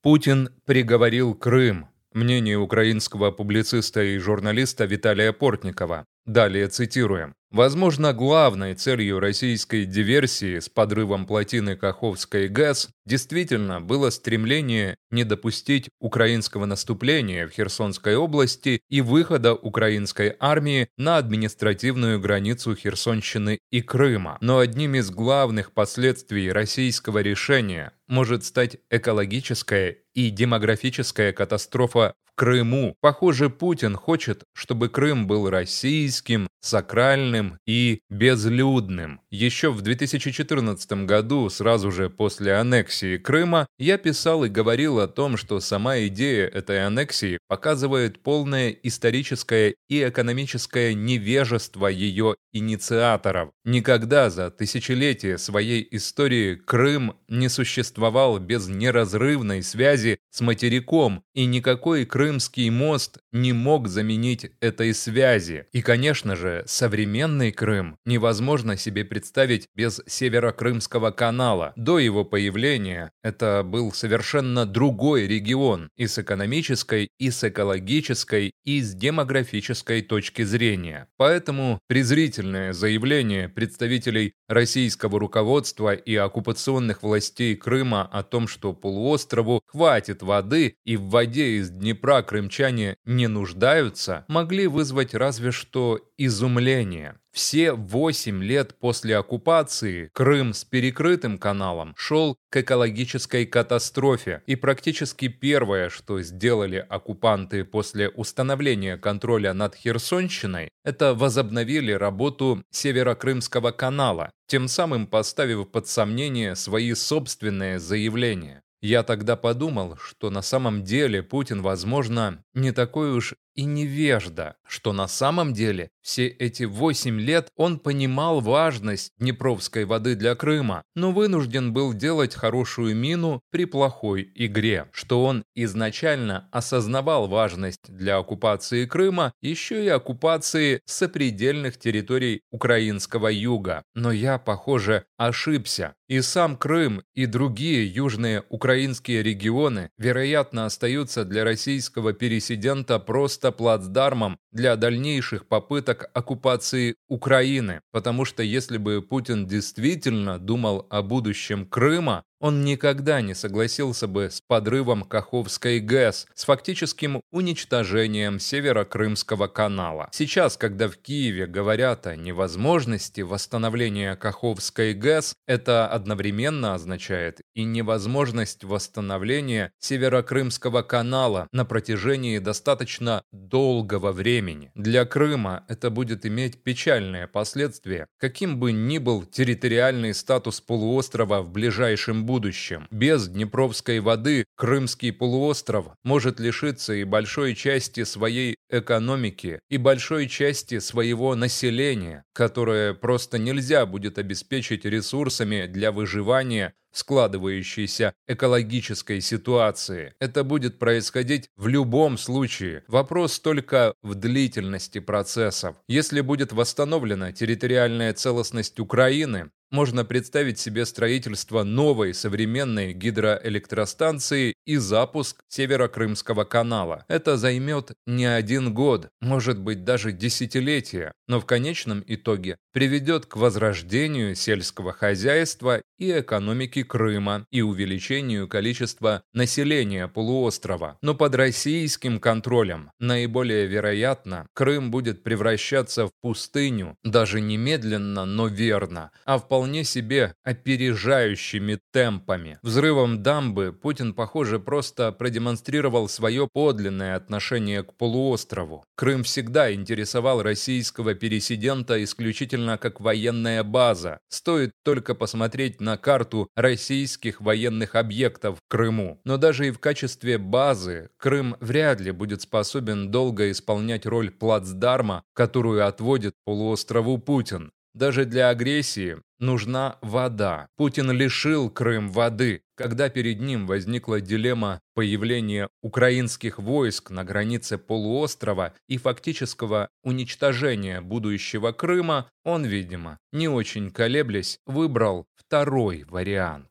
Путин приговорил Крым. Мнение украинского публициста и журналиста Виталия Портникова. Далее цитируем. Возможно, главной целью российской диверсии с подрывом плотины Каховской ГЭС действительно было стремление не допустить украинского наступления в Херсонской области и выхода украинской армии на административную границу Херсонщины и Крыма. Но одним из главных последствий российского решения может стать экологическая и демографическая катастрофа Крыму. Похоже, Путин хочет, чтобы Крым был российским, сакральным и безлюдным. Еще в 2014 году, сразу же после аннексии Крыма, я писал и говорил о том, что сама идея этой аннексии показывает полное историческое и экономическое невежество ее инициаторов. Никогда за тысячелетия своей истории Крым не существовал без неразрывной связи с материком, и никакой Крым Крымский мост не мог заменить этой связи. И, конечно же, современный Крым невозможно себе представить без Северо-Крымского канала. До его появления это был совершенно другой регион и с экономической, и с экологической, и с демографической точки зрения. Поэтому презрительное заявление представителей российского руководства и оккупационных властей Крыма о том, что полуострову хватит воды и в воде из Днепра крымчане не нуждаются, могли вызвать разве что изумление. Все восемь лет после оккупации Крым с перекрытым каналом шел к экологической катастрофе, и практически первое, что сделали оккупанты после установления контроля над Херсонщиной, это возобновили работу Северокрымского канала, тем самым поставив под сомнение свои собственные заявления. Я тогда подумал, что на самом деле Путин, возможно, не такой уж и невежда, что на самом деле все эти восемь лет он понимал важность Днепровской воды для Крыма, но вынужден был делать хорошую мину при плохой игре, что он изначально осознавал важность для оккупации Крыма, еще и оккупации сопредельных территорий украинского юга. Но я, похоже, ошибся. И сам Крым, и другие южные украинские регионы, вероятно, остаются для российского пересидента просто просто плацдармом для дальнейших попыток оккупации Украины, потому что если бы Путин действительно думал о будущем Крыма, он никогда не согласился бы с подрывом Каховской ГЭС, с фактическим уничтожением Северо-Крымского канала. Сейчас, когда в Киеве говорят о невозможности восстановления Каховской ГЭС, это одновременно означает и невозможность восстановления Северо-Крымского канала на протяжении достаточно долгого времени. Для Крыма это будет иметь печальные последствия, каким бы ни был территориальный статус полуострова в ближайшем будущем. Без Днепровской воды Крымский полуостров может лишиться и большой части своей экономики, и большой части своего населения, которое просто нельзя будет обеспечить ресурсами для выживания складывающейся экологической ситуации. Это будет происходить в любом случае. Вопрос только в длительности процессов. Если будет восстановлена территориальная целостность Украины, можно представить себе строительство новой современной гидроэлектростанции и запуск Северо-Крымского канала. Это займет не один год, может быть даже десятилетия, но в конечном итоге приведет к возрождению сельского хозяйства и экономики Крыма и увеличению количества населения полуострова. Но под российским контролем наиболее вероятно Крым будет превращаться в пустыню, даже не медленно, но верно, а вполне себе опережающими темпами. Взрывом дамбы Путин, похоже, просто продемонстрировал свое подлинное отношение к полуострову. Крым всегда интересовал российского пересидента исключительно как военная база. Стоит только посмотреть на карту российских военных объектов в Крыму. Но даже и в качестве базы Крым вряд ли будет способен долго исполнять роль плацдарма, которую отводит полуострову Путин. Даже для агрессии нужна вода. Путин лишил Крым воды. Когда перед ним возникла дилемма появления украинских войск на границе полуострова и фактического уничтожения будущего Крыма, он, видимо, не очень колеблясь, выбрал второй вариант.